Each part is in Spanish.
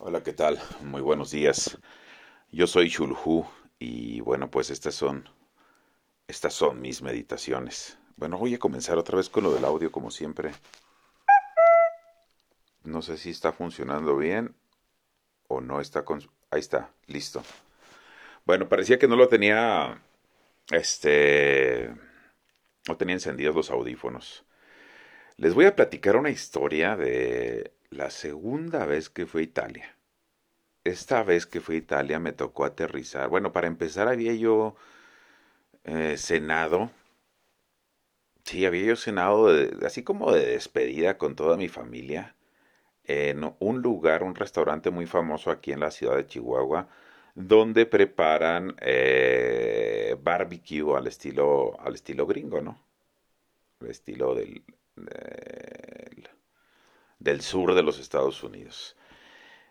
Hola, ¿qué tal? Muy buenos días. Yo soy Shulhu y bueno, pues estas son estas son mis meditaciones. Bueno, voy a comenzar otra vez con lo del audio como siempre. No sé si está funcionando bien o no está con ahí está, listo. Bueno, parecía que no lo tenía este no tenía encendidos los audífonos. Les voy a platicar una historia de la segunda vez que fui a Italia. Esta vez que fui a Italia me tocó aterrizar. Bueno, para empezar había yo eh, cenado. Sí, había yo cenado así como de despedida con toda mi familia en un lugar, un restaurante muy famoso aquí en la ciudad de Chihuahua, donde preparan eh, barbecue al estilo, al estilo gringo, ¿no? Al estilo del, del, sur de los Estados Unidos.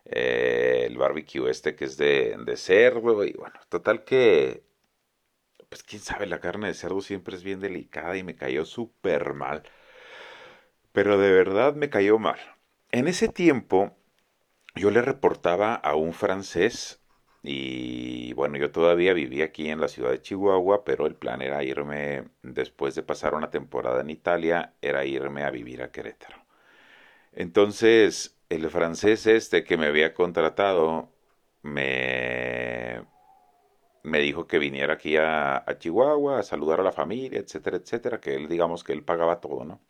Eh, el barbecue este que es de, de cerdo y bueno, total que pues quién sabe, la carne de cerdo siempre es bien delicada y me cayó súper mal. Pero de verdad me cayó mal. En ese tiempo yo le reportaba a un francés y bueno, yo todavía vivía aquí en la ciudad de Chihuahua, pero el plan era irme, después de pasar una temporada en Italia, era irme a vivir a Querétaro. Entonces, el francés este que me había contratado me, me dijo que viniera aquí a, a Chihuahua a saludar a la familia, etcétera, etcétera, que él, digamos que él pagaba todo, ¿no?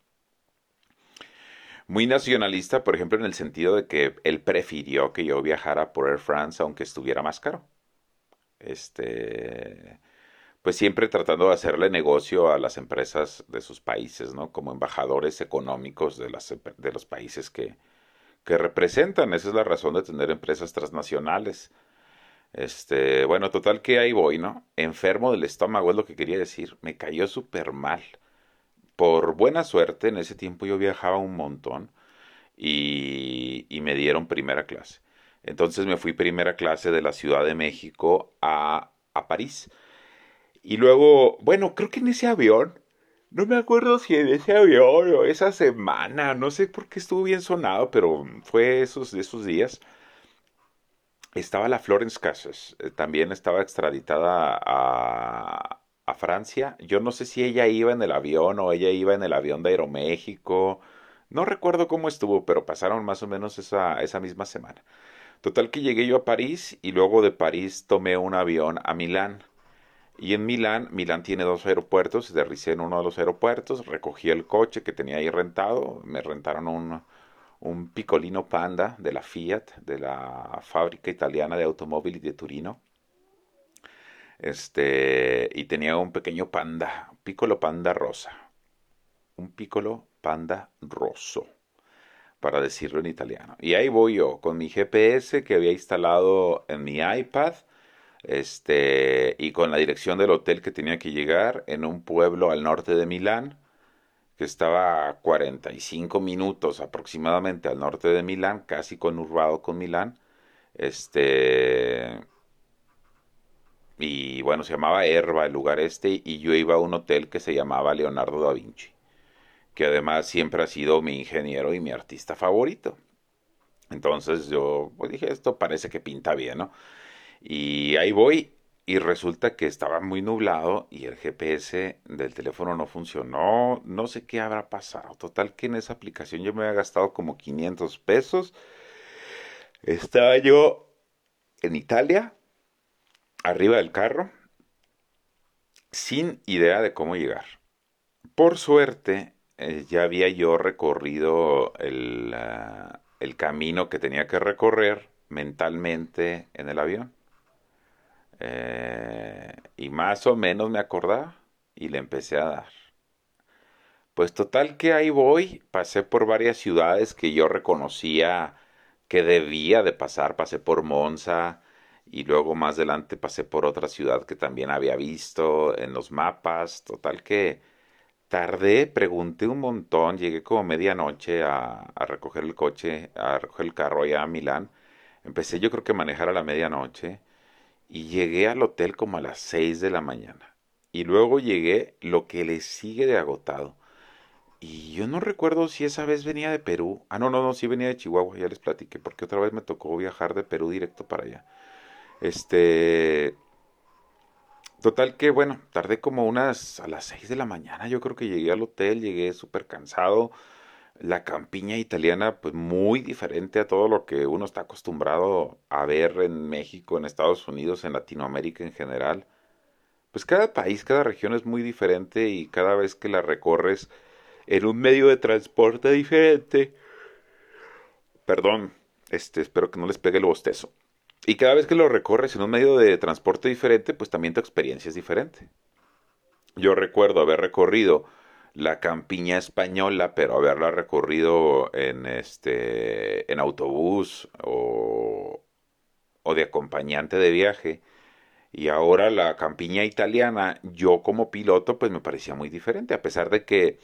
muy nacionalista, por ejemplo, en el sentido de que él prefirió que yo viajara por Air France aunque estuviera más caro. Este, pues siempre tratando de hacerle negocio a las empresas de sus países, ¿no? Como embajadores económicos de, las, de los países que, que representan. Esa es la razón de tener empresas transnacionales. Este, bueno, total que ahí voy, ¿no? Enfermo del estómago es lo que quería decir. Me cayó súper mal por buena suerte, en ese tiempo yo viajaba un montón y, me dieron primera clase. Entonces me fui primera clase de la Ciudad de México a, a París. Y luego, bueno, creo que en ese avión, no me acuerdo si en ese avión o esa semana, no sé por qué estuvo bien sonado, pero fue esos, esos días. Estaba la Florence Cases, eh, también estaba extraditada a, a Francia. Yo no sé si ella iba en el avión o ella iba en el avión de Aeroméxico. No recuerdo cómo estuvo, pero pasaron más o menos esa, esa misma semana. Total que llegué yo a París y luego de París tomé un avión a Milán. Y en Milán, Milán tiene dos aeropuertos, aterricé en uno de los aeropuertos, recogí el coche que tenía ahí rentado, me rentaron un, un Picolino Panda de la Fiat, de la fábrica italiana de automóviles de Turino. Este, y tenía un pequeño panda, piccolo panda rosa. Un piccolo panda rosso, para decirlo en italiano. Y ahí voy yo, con mi GPS que había instalado en mi iPad, este, y con la dirección del hotel que tenía que llegar en un pueblo al norte de Milán, que estaba a 45 minutos aproximadamente al norte de Milán, casi conurbado con Milán. Este, y bueno, se llamaba Herba el lugar este y yo iba a un hotel que se llamaba Leonardo da Vinci, que además siempre ha sido mi ingeniero y mi artista favorito. Entonces yo pues dije, esto parece que pinta bien, ¿no? Y ahí voy y resulta que estaba muy nublado y el GPS del teléfono no funcionó, no sé qué habrá pasado. Total que en esa aplicación yo me había gastado como 500 pesos. Estaba yo en Italia arriba del carro sin idea de cómo llegar. Por suerte, eh, ya había yo recorrido el, el, camino que tenía que recorrer mentalmente en el avión. Eh, y más o menos me acordaba y le empecé a dar. Pues total que ahí voy, pasé por varias ciudades que yo reconocía que debía de pasar, pasé por Monza, y luego más adelante pasé por otra ciudad que también había visto en los mapas, total que tardé, pregunté un montón, llegué como medianoche a, a recoger el coche, a recoger el carro allá a Milán, empecé yo creo que a manejar a la medianoche y llegué al hotel como a las seis de la mañana y luego llegué lo que le sigue de agotado. Y yo no recuerdo si esa vez venía de Perú. Ah, no, no, no, sí venía de Chihuahua, ya les platiqué, porque otra vez me tocó viajar de Perú directo para allá. Este. Total que, bueno, tardé como unas a las 6 de la mañana. Yo creo que llegué al hotel, llegué súper cansado. La campiña italiana, pues muy diferente a todo lo que uno está acostumbrado a ver en México, en Estados Unidos, en Latinoamérica en general. Pues cada país, cada región es muy diferente y cada vez que la recorres en un medio de transporte diferente. Perdón, este, espero que no les pegue el bostezo. Y cada vez que lo recorres en un medio de transporte diferente, pues también tu experiencia es diferente. Yo recuerdo haber recorrido la campiña española, pero haberla recorrido en este en autobús o, o de acompañante de viaje. Y ahora la campiña italiana, yo como piloto, pues me parecía muy diferente, a pesar de que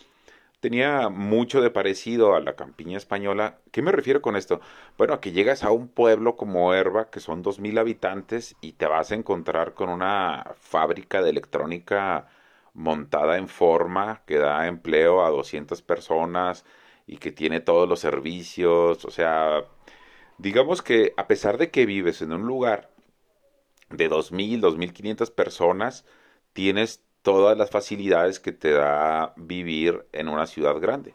tenía mucho de parecido a la campiña española. ¿Qué me refiero con esto? Bueno, que llegas a un pueblo como Herba, que son dos mil habitantes, y te vas a encontrar con una fábrica de electrónica montada en forma, que da empleo a 200 personas y que tiene todos los servicios. O sea, digamos que a pesar de que vives en un lugar de dos mil, dos mil quinientas personas, tienes todas las facilidades que te da vivir en una ciudad grande.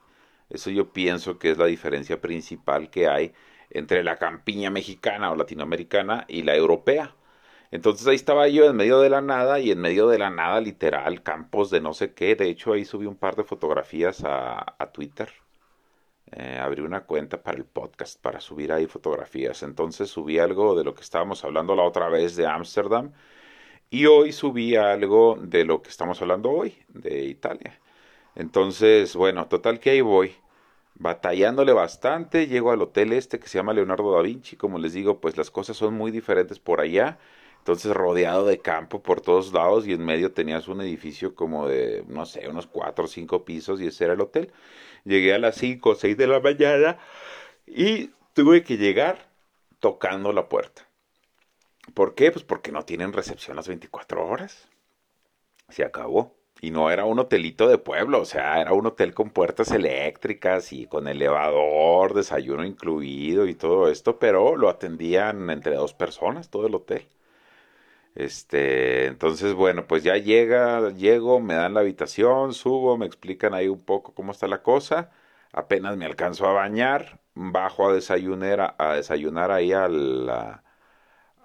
Eso yo pienso que es la diferencia principal que hay entre la campiña mexicana o latinoamericana y la europea. Entonces ahí estaba yo en medio de la nada y en medio de la nada literal, campos de no sé qué. De hecho ahí subí un par de fotografías a, Twitter. Eh, abrí una cuenta para el podcast para subir ahí fotografías. Entonces subí algo de lo que estábamos hablando la otra vez de Ámsterdam y hoy subí algo de lo que estamos hablando hoy, de Italia. Entonces, bueno, total que ahí voy, batallándole bastante, llego al hotel este que se llama Leonardo da Vinci, como les digo, pues las cosas son muy diferentes por allá, entonces rodeado de campo por todos lados y en medio tenías un edificio como de, no sé, unos cuatro o cinco pisos y ese era el hotel. Llegué a las cinco o seis de la mañana y tuve que llegar tocando la puerta. ¿Por qué? Pues porque no tienen recepción las 24 horas. Se acabó. Y no era un hotelito de pueblo, o sea, era un hotel con puertas eléctricas y con elevador, desayuno incluido y todo esto, pero lo atendían entre dos personas, todo el hotel. Este, entonces, bueno, pues ya llega, llego, me dan la habitación, subo, me explican ahí un poco cómo está la cosa, apenas me alcanzo a bañar, bajo a desayunar, a desayunar ahí al,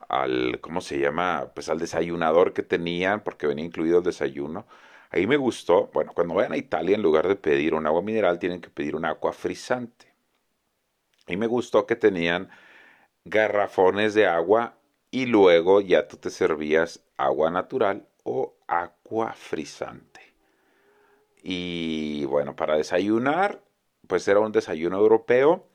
al, ¿cómo se llama? Pues al desayunador que tenían, porque venía incluido el desayuno. Ahí me gustó, bueno, cuando vayan a Italia, en lugar de pedir un agua mineral, tienen que pedir un agua frisante. Y me gustó que tenían garrafones de agua y luego ya tú te servías agua natural o agua frisante. Y bueno, para desayunar, pues era un desayuno europeo.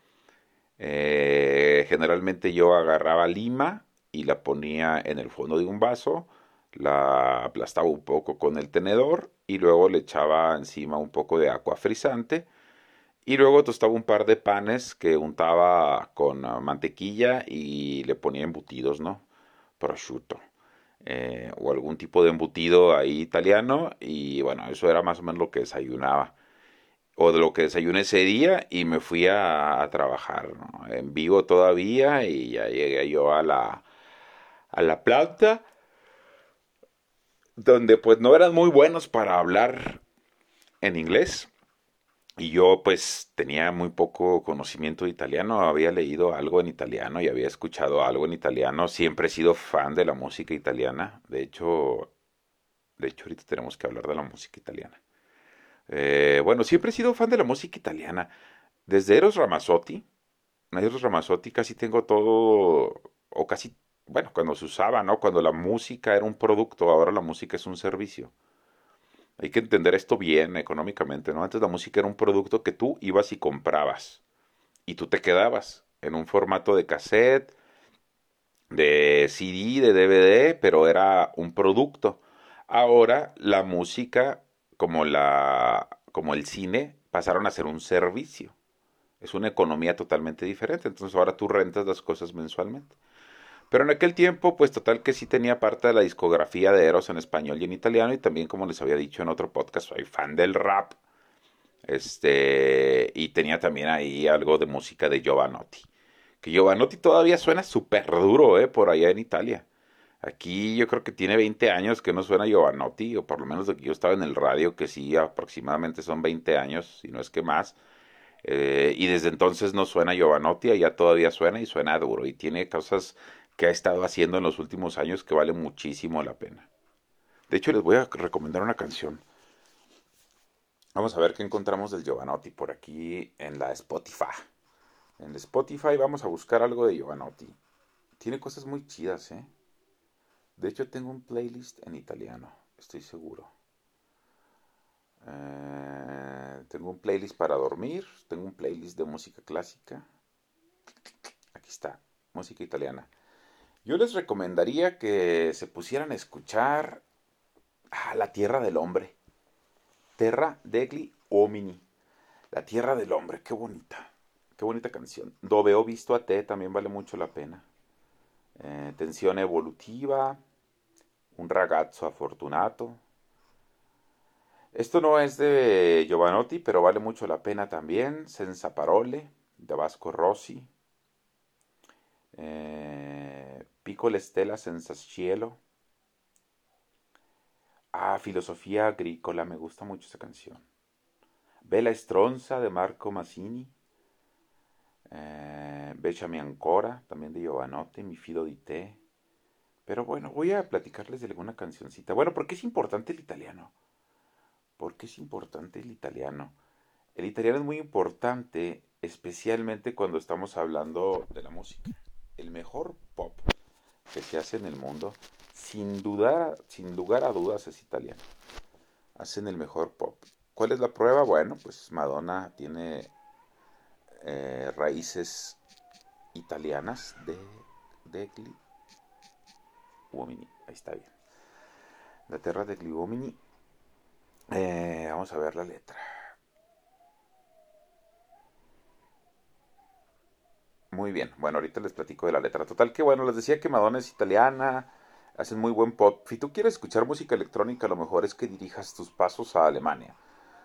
Eh, generalmente yo agarraba lima, y la ponía en el fondo de un vaso, la aplastaba un poco con el tenedor y luego le echaba encima un poco de agua frisante y luego tostaba un par de panes que untaba con mantequilla y le ponía embutidos, ¿no? Prosciutto. Eh, o algún tipo de embutido ahí italiano y bueno, eso era más o menos lo que desayunaba o de lo que desayuné ese día y me fui a, trabajar en vivo todavía y ya llegué yo a la a la planta, donde pues no eran muy buenos para hablar en inglés. Y yo pues tenía muy poco conocimiento de italiano, había leído algo en italiano y había escuchado algo en italiano, siempre he sido fan de la música italiana, de hecho, de hecho ahorita tenemos que hablar de la música italiana. Eh, bueno, siempre he sido fan de la música italiana, desde Eros Ramazzotti, Eros Ramazzotti casi tengo todo, o casi bueno, cuando se usaba, ¿no? Cuando la música era un producto, ahora la música es un servicio. Hay que entender esto bien económicamente, ¿no? Antes la música era un producto que tú ibas y comprabas y tú te quedabas en un formato de cassette, de CD, de DVD, pero era un producto. Ahora la música, como la como el cine, pasaron a ser un servicio. Es una economía totalmente diferente. Entonces ahora tú rentas las cosas mensualmente. Pero en aquel tiempo, pues total que sí tenía parte de la discografía de Eros en español y en italiano, y también, como les había dicho en otro podcast, soy fan del rap. Este, y tenía también ahí algo de música de Giovanotti. Que Giovanotti todavía suena súper duro, ¿eh? Por allá en Italia. Aquí yo creo que tiene 20 años que no suena Giovanotti, o por lo menos de que yo estaba en el radio, que sí, aproximadamente son 20 años, si no es que más. Eh, y desde entonces no suena Giovanotti, allá todavía suena y suena duro. Y tiene cosas que ha estado haciendo en los últimos años que vale muchísimo la pena. De hecho, les voy a recomendar una canción. Vamos a ver qué encontramos del Giovanotti por aquí en la Spotify. En Spotify vamos a buscar algo de Giovanotti. Tiene cosas muy chidas, ¿eh? De hecho, tengo un playlist en italiano, estoy seguro. Eh, tengo un playlist para dormir, tengo un playlist de música clásica. Aquí está, música italiana. Yo les recomendaría que se pusieran a escuchar a La Tierra del Hombre. Terra degli Uomini. La Tierra del Hombre, qué bonita. Qué bonita canción. Dove ho visto a te también vale mucho la pena. Eh, tensión evolutiva. Un ragazzo afortunato. Esto no es de Giovanotti, pero vale mucho la pena también. Senza parole, de Vasco Rossi. Eh, Piccole stella senza cielo. Ah, Filosofía Agrícola, me gusta mucho esa canción. Bella Estronza de Marco Massini. Eh, Becciami ancora, también de Giovanotti, Mi fido di te. Pero bueno, voy a platicarles de alguna cancioncita. Bueno, ¿por qué es importante el italiano? ¿Por qué es importante el italiano? El italiano es muy importante, especialmente cuando estamos hablando de la música. El mejor que se hace en el mundo, sin dudar, sin lugar a dudas, es italiano. Hacen el mejor pop. ¿Cuál es la prueba? Bueno, pues Madonna tiene eh, raíces italianas de, de uomini. Ahí está bien. La tierra de uomini. Eh, vamos a ver la letra. Muy bien, bueno, ahorita les platico de la letra. Total que bueno, les decía que Madonna es italiana, hacen muy buen pop. Si tú quieres escuchar música electrónica, lo mejor es que dirijas tus pasos a Alemania.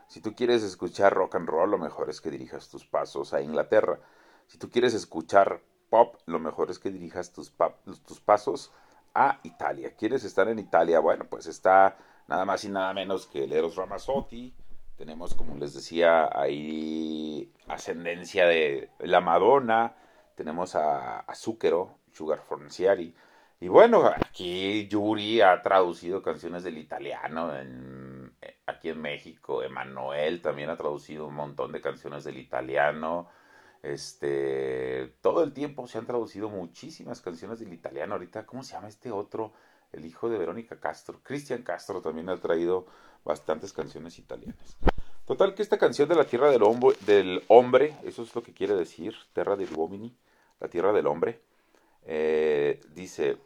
Si tú quieres escuchar rock and roll, lo mejor es que dirijas tus pasos a Inglaterra. Si tú quieres escuchar pop, lo mejor es que dirijas tus, tus pasos a Italia. ¿Quieres estar en Italia? Bueno, pues está nada más y nada menos que Leros Ramazzotti. Tenemos, como les decía, ahí ascendencia de la Madonna tenemos a, a Sugar Forciari. Y bueno, aquí Yuri ha traducido canciones del italiano en, aquí en México. Emanuel también ha traducido un montón de canciones del italiano. Este, todo el tiempo se han traducido muchísimas canciones del italiano. Ahorita, ¿cómo se llama este otro? El hijo de Verónica Castro. Cristian Castro también ha traído bastantes canciones italianas. Total que esta canción de la tierra del, hombre, del hombre, eso es lo que quiere decir, Terra del Uomini, la tierra del hombre, eh, dice,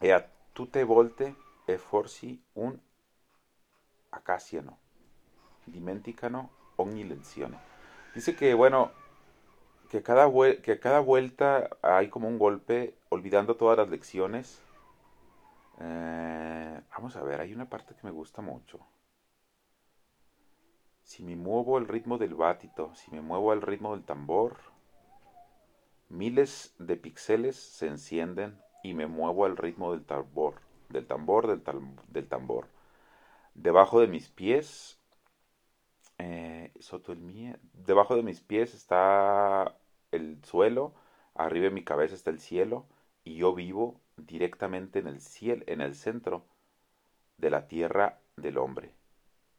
e a tutte volte e forsi un acaciano, dimenticano ogni lezione. Dice que, bueno, que cada, que cada vuelta hay como un golpe, olvidando todas las lecciones. Eh, vamos a ver, hay una parte que me gusta mucho. Si me muevo al ritmo del bátito, si me muevo al ritmo del tambor, miles de píxeles se encienden y me muevo al ritmo del tambor, del tambor, del, tambor. Debajo de mis pies, eh, el debajo de mis pies está el suelo, arriba de mi cabeza está el cielo y yo vivo directamente en el cielo, en el centro de la tierra del hombre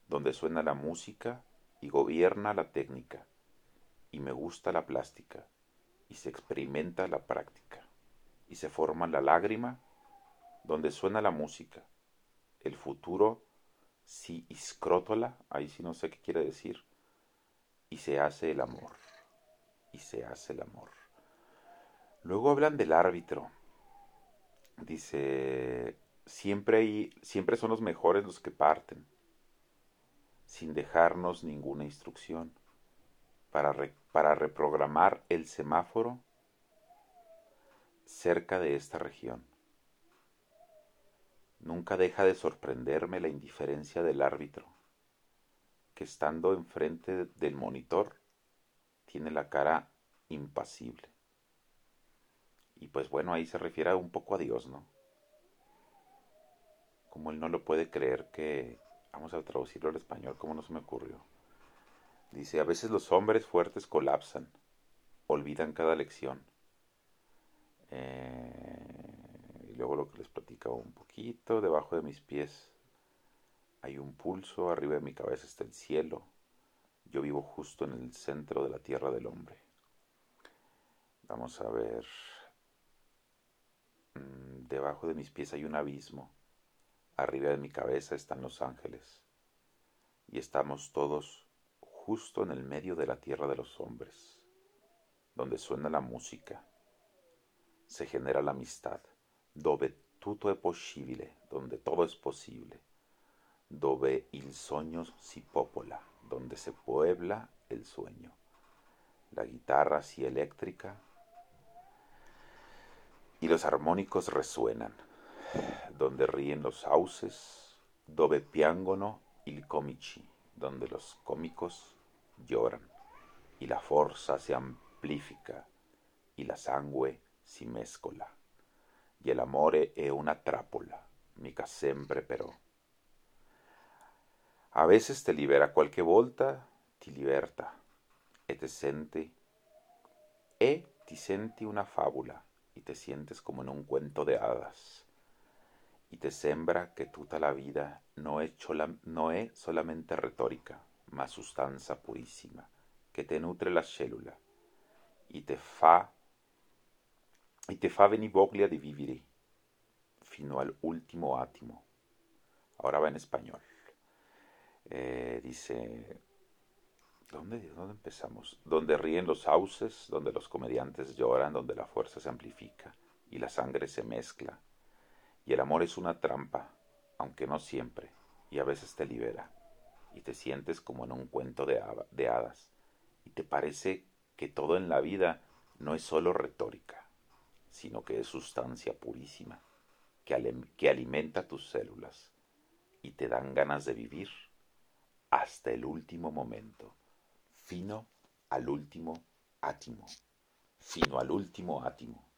donde suena la música y gobierna la técnica, y me gusta la plástica, y se experimenta la práctica, y se forma la lágrima, donde suena la música, el futuro si iscrótola, ahí sí no sé qué quiere decir, y se hace el amor, y se hace el amor. Luego hablan del árbitro. Dice, siempre, hay, siempre son los mejores los que parten sin dejarnos ninguna instrucción para, para reprogramar el semáforo cerca de esta región. Nunca deja de sorprenderme la indiferencia del árbitro, que estando enfrente del monitor tiene la cara impasible. Y pues bueno, ahí se refiere un poco a Dios, ¿no? Como él no lo puede creer que... Vamos a traducirlo al español, como no se me ocurrió. Dice, a veces los hombres fuertes colapsan, olvidan cada lección. Eh, y luego lo que les platicaba un poquito, debajo de mis pies hay un pulso, arriba de mi cabeza está el cielo. Yo vivo justo en el centro de la tierra del hombre. Vamos a ver. Mm, debajo de mis pies hay un abismo. Arriba de mi cabeza están los ángeles. Y estamos todos justo en el medio de la tierra de los hombres, donde suena la música. Se genera la amistad, dove tutto è possibile, donde todo es posible dove il sogno si popola, donde se puebla el sueño. La guitarra si eléctrica y los armónicos resuenan, donde ríen los sauces, dove piangono il comici, donde los cómicos lloran, y la fuerza se amplifica, y la sangue si mescola, y el amore è una trappola, mica sempre però. A veces te libera qualche volta, ti liberta. E te senti e ti senti una fábula y te sientes como en un cuento de hadas y te sembra que toda la vida no es, no es solamente retórica, ma sustanza purísima que te nutre la célula y te fa y te fa venir voglia di vivere fino al último átimo. Ahora va en español. Eh, dice, ¿dónde, ¿dónde empezamos? Donde ríen los sauces, donde los comediantes lloran, donde la fuerza se amplifica y la sangre se mezcla. Y el amor es una trampa, aunque no siempre, y a veces te libera, y te sientes como en un cuento de, hadas, y te parece que todo en la vida no es solo retórica, sino que es sustancia purísima, que, que alimenta tus células y te dan ganas de vivir hasta el último momento, fino al último átimo, fino al último átimo.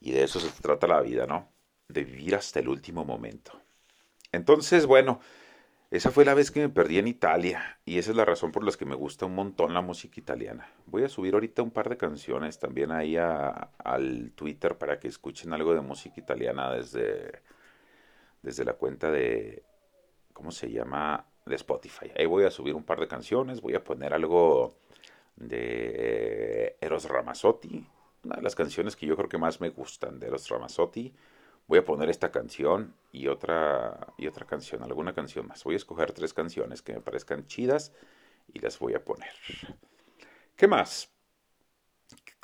Y de eso se trata la vida, ¿no? De vivir hasta el último momento. Entonces, bueno, esa fue la vez que me perdí en Italia y esa es la razón por la que me gusta un montón la música italiana. Voy a subir ahorita un par de canciones también ahí al Twitter para que escuchen algo de música italiana desde, desde la cuenta de, ¿cómo se llama? de Spotify. Ahí voy a subir un par de canciones, voy a poner algo de Eros Ramazzotti, una de las canciones que yo creo que más me gustan de Eros Ramazzotti. Voy a poner esta canción y otra y otra canción, alguna canción más. Voy a escoger tres canciones que me parezcan chidas y las voy a poner. ¿Qué más?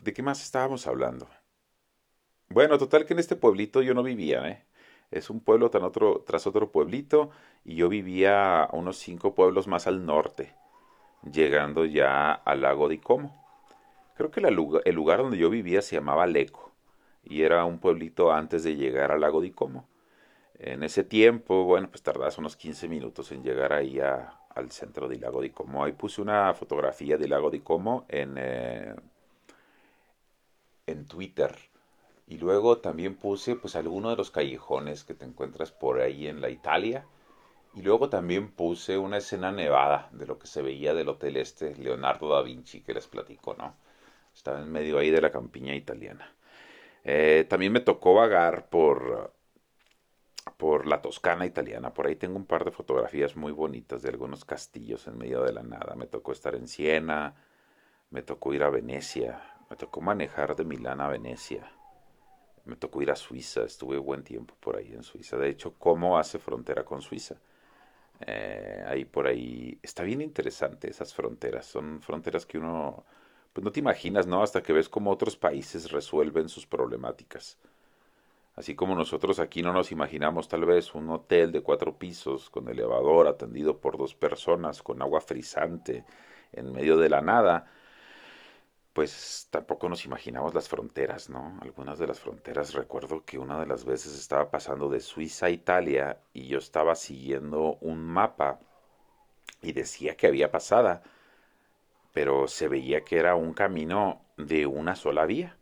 ¿De qué más estábamos hablando? Bueno, total que en este pueblito yo no vivía, ¿eh? es un pueblo otro, tras otro pueblito y yo vivía a unos cinco pueblos más al norte, llegando ya al lago de Como. Creo que el lugar donde yo vivía se llamaba Leco y era un pueblito antes de llegar al lago de Como. En ese tiempo, bueno, pues tardás unos 15 minutos en llegar ahí al centro del lago de Como. Ahí puse una fotografía del lago de Como en, eh, en Twitter y luego también puse pues alguno de los callejones que te encuentras por ahí en la Italia. Y luego también puse una escena nevada de lo que se veía del hotel este Leonardo da Vinci que les platico, ¿no? Estaba en medio ahí de la campiña italiana. Eh, también me tocó vagar por, por la Toscana italiana. Por ahí tengo un par de fotografías muy bonitas de algunos castillos en medio de la nada. Me tocó estar en Siena, me tocó ir a Venecia, me tocó manejar de Milán a Venecia me tocó ir a Suiza, estuve buen tiempo por ahí en Suiza. De hecho, ¿cómo hace frontera con Suiza? Eh, ahí por ahí está bien interesante esas fronteras. Son fronteras que uno, pues no te imaginas, ¿no? Hasta que ves cómo otros países resuelven sus problemáticas. Así como nosotros aquí no nos imaginamos tal vez un hotel de cuatro pisos con elevador atendido por dos personas con agua frisante en medio de la nada pues tampoco nos imaginamos las fronteras, ¿no? Algunas de las fronteras, recuerdo que una de las veces estaba pasando de Suiza a Italia y yo estaba siguiendo un mapa y decía que había pasada, pero se veía que era un camino de una sola vía.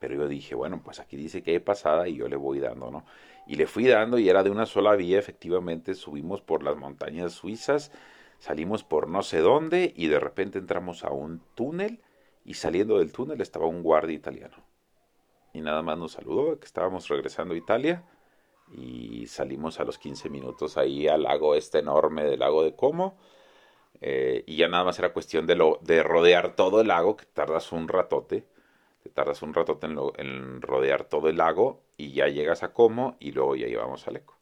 Pero yo dije, bueno, pues aquí dice que hay pasada y yo le voy dando, ¿no? Y le fui dando y era de una sola vía, efectivamente subimos por las montañas suizas, salimos por no sé dónde y de repente entramos a un túnel y saliendo del túnel estaba un guardia italiano. Y nada más nos saludó, que estábamos regresando a Italia y salimos a los 15 minutos ahí al lago este enorme del lago de Como. Eh, y ya nada más era cuestión de, rodear todo el lago, que tardas un ratote te tardas un rato en, rodear todo el lago y ya llegas a Como y luego ya llevamos al Eco.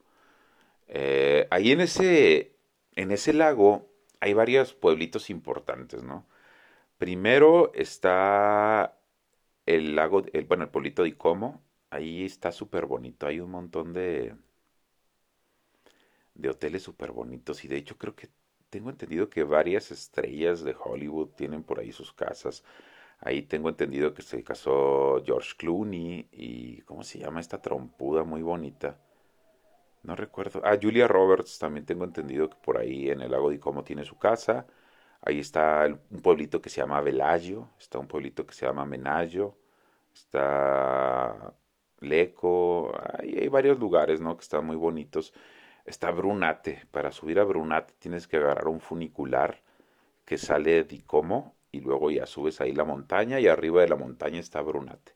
Eh, ahí en ese, en ese lago hay varios pueblitos importantes, ¿no? Primero está el lago, el, bueno, el pueblito de Como. Ahí está súper bonito. Hay un montón de, de hoteles súper bonitos. Y de hecho creo que tengo entendido que varias estrellas de Hollywood tienen por ahí sus casas. Ahí tengo entendido que se casó George Clooney y ¿cómo se llama esta trompuda muy bonita? No recuerdo. Ah, Julia Roberts también tengo entendido que por ahí en el lago de Como tiene su casa. Ahí está un pueblito que se llama Velagio, está un pueblito que se llama Menayo, está Leco, ahí hay varios lugares, ¿no? Que están muy bonitos. Está Brunate, para subir a Brunate tienes que agarrar un funicular que sale de Como y luego ya subes ahí la montaña y arriba de la montaña está Brunate.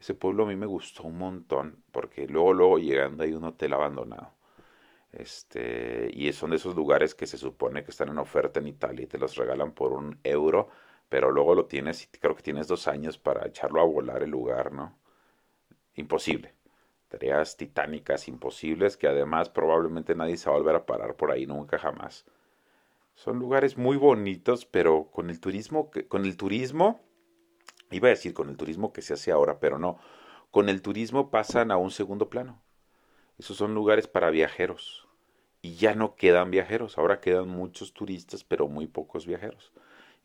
Ese pueblo a mí me gustó un montón porque luego luego llegando hay un hotel abandonado. Este, y son de esos lugares que se supone que están en oferta en Italia y te los regalan por un euro, pero luego lo tienes y creo que tienes dos años para echarlo a volar el lugar, ¿no? Imposible. Tareas titánicas imposibles que además probablemente nadie se va a volver a parar por ahí nunca jamás. Son lugares muy bonitos, pero con el turismo, con el turismo, iba a decir con el turismo que se hace ahora, pero no, con el turismo pasan a un segundo plano. Esos son lugares para viajeros. Y ya no quedan viajeros, ahora quedan muchos turistas, pero muy pocos viajeros.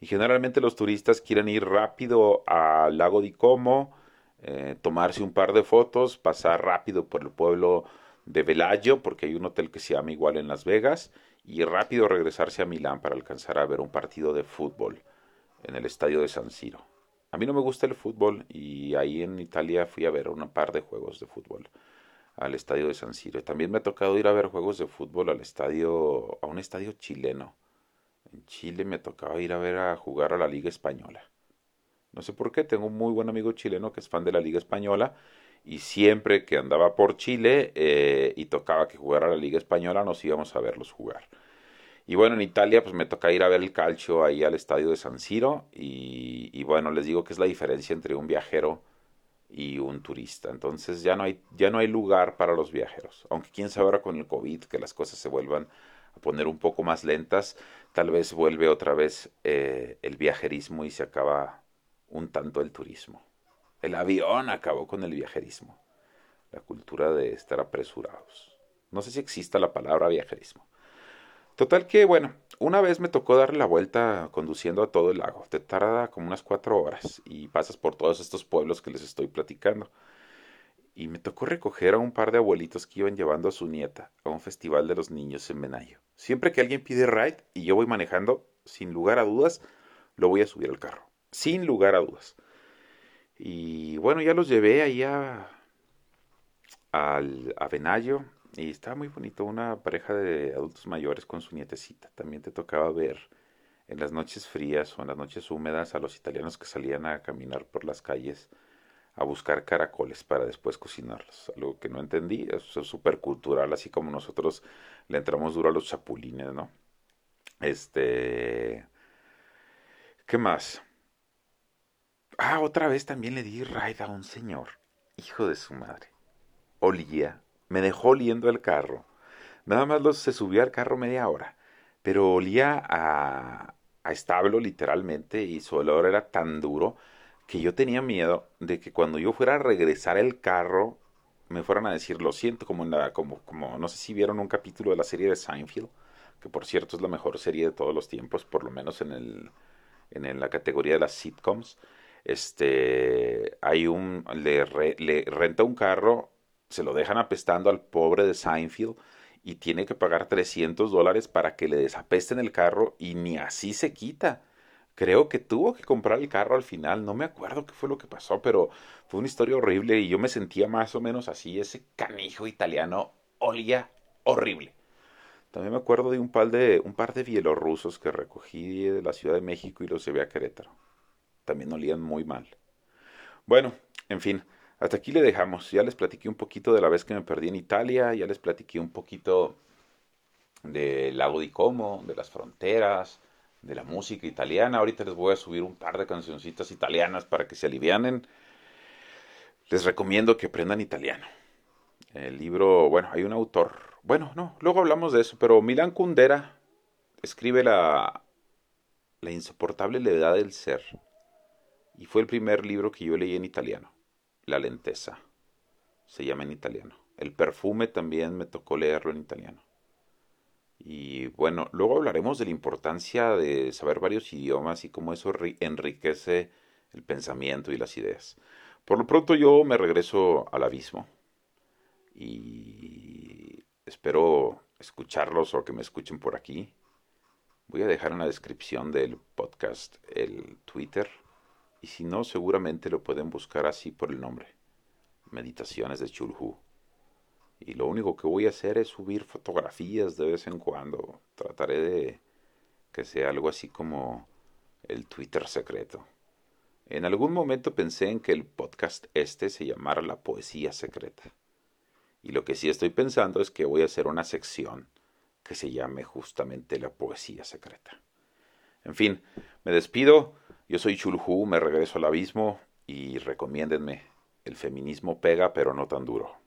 Y generalmente los turistas quieren ir rápido al lago de Como, eh, tomarse un par de fotos, pasar rápido por el pueblo de Velayo, porque hay un hotel que se llama igual en Las Vegas, y rápido regresarse a Milán para alcanzar a ver un partido de fútbol en el estadio de San Siro. A mí no me gusta el fútbol y ahí en Italia fui a ver un par de juegos de fútbol al estadio de San Siro. También me ha tocado ir a ver juegos de fútbol al estadio, a un estadio chileno. En Chile me tocaba ir a ver a jugar a la Liga Española. No sé por qué, tengo un muy buen amigo chileno que es fan de la Liga Española y siempre que andaba por Chile eh, y tocaba que jugara la Liga Española nos íbamos a verlos jugar. Y bueno, en Italia pues me toca ir a ver el calcio ahí al estadio de San Siro y, bueno, les digo que es la diferencia entre un viajero y un turista. Entonces ya no hay ya no hay lugar para los viajeros. Aunque quién sabe ahora con el COVID que las cosas se vuelvan a poner un poco más lentas, tal vez vuelve otra vez eh, el viajerismo y se acaba un tanto el turismo. El avión acabó con el viajerismo, la cultura de estar apresurados. No sé si exista la palabra viajerismo. Total que, bueno, una vez me tocó darle la vuelta conduciendo a todo el lago. Te tarda como unas cuatro horas y pasas por todos estos pueblos que les estoy platicando. Y me tocó recoger a un par de abuelitos que iban llevando a su nieta a un festival de los niños en Menayo. Siempre que alguien pide ride y yo voy manejando, sin lugar a dudas, lo voy a subir al carro. Sin lugar a dudas. Y bueno, ya los llevé ahí a, al, a y estaba muy bonito, una pareja de adultos mayores con su nietecita. También te tocaba ver en las noches frías o en las noches húmedas a los italianos que salían a caminar por las calles a buscar caracoles para después cocinarlos. Algo que no entendí, es súper cultural, así como nosotros le entramos duro a los chapulines, ¿no? Este... ¿Qué más? Ah, otra vez también le di ride a un señor, hijo de su madre. Olía, me dejó oliendo el carro. Nada más se subió al carro media hora, pero olía a, a establo literalmente y su olor era tan duro que yo tenía miedo de que cuando yo fuera a regresar el carro me fueran a decir lo siento como en la como como no sé si vieron un capítulo de la serie de Seinfeld que por cierto es la mejor serie de todos los tiempos por lo menos en el en la categoría de las sitcoms este, hay un, le, renta un carro, se lo dejan apestando al pobre de Seinfeld y tiene que pagar 300 dólares para que le desapesten el carro y ni así se quita. Creo que tuvo que comprar el carro al final, no me acuerdo qué fue lo que pasó, pero fue una historia horrible y yo me sentía más o menos así, ese canijo italiano olía horrible. También me acuerdo de un par de, un par de bielorrusos que recogí de la Ciudad de México y los llevé a Querétaro. También olían muy mal. Bueno, en fin, hasta aquí le dejamos. Ya les platiqué un poquito de la vez que me perdí en Italia, ya les platiqué un poquito del lago di Como, de las fronteras, de la música italiana. Ahorita les voy a subir un par de cancioncitas italianas para que se alivianen. Les recomiendo que aprendan italiano. El libro, bueno, hay un autor bueno, no, luego hablamos de eso, pero Milán Kundera escribe la, la insoportable levedad del ser. Y fue el primer libro que yo leí en italiano. La lenteza. Se llama en italiano. El perfume también me tocó leerlo en italiano. Y bueno, luego hablaremos de la importancia de saber varios idiomas y cómo eso enriquece el pensamiento y las ideas. Por lo pronto yo me regreso al abismo. Y Espero escucharlos o que me escuchen por aquí. Voy a dejar en la descripción del podcast el Twitter y si no, seguramente lo pueden buscar así por el nombre. Meditaciones de Chulhu. Y lo único que voy a hacer es subir fotografías de vez en cuando. Trataré de que sea algo así como el Twitter secreto. En algún momento pensé en que el podcast este se llamara La Poesía Secreta. Y lo que sí estoy pensando es que voy a hacer una sección que se llame justamente la poesía secreta. En fin, me despido. Yo soy Chulhu, me regreso al abismo y recomiéndenme. El feminismo pega, pero no tan duro.